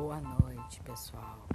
Boa noite, pessoal.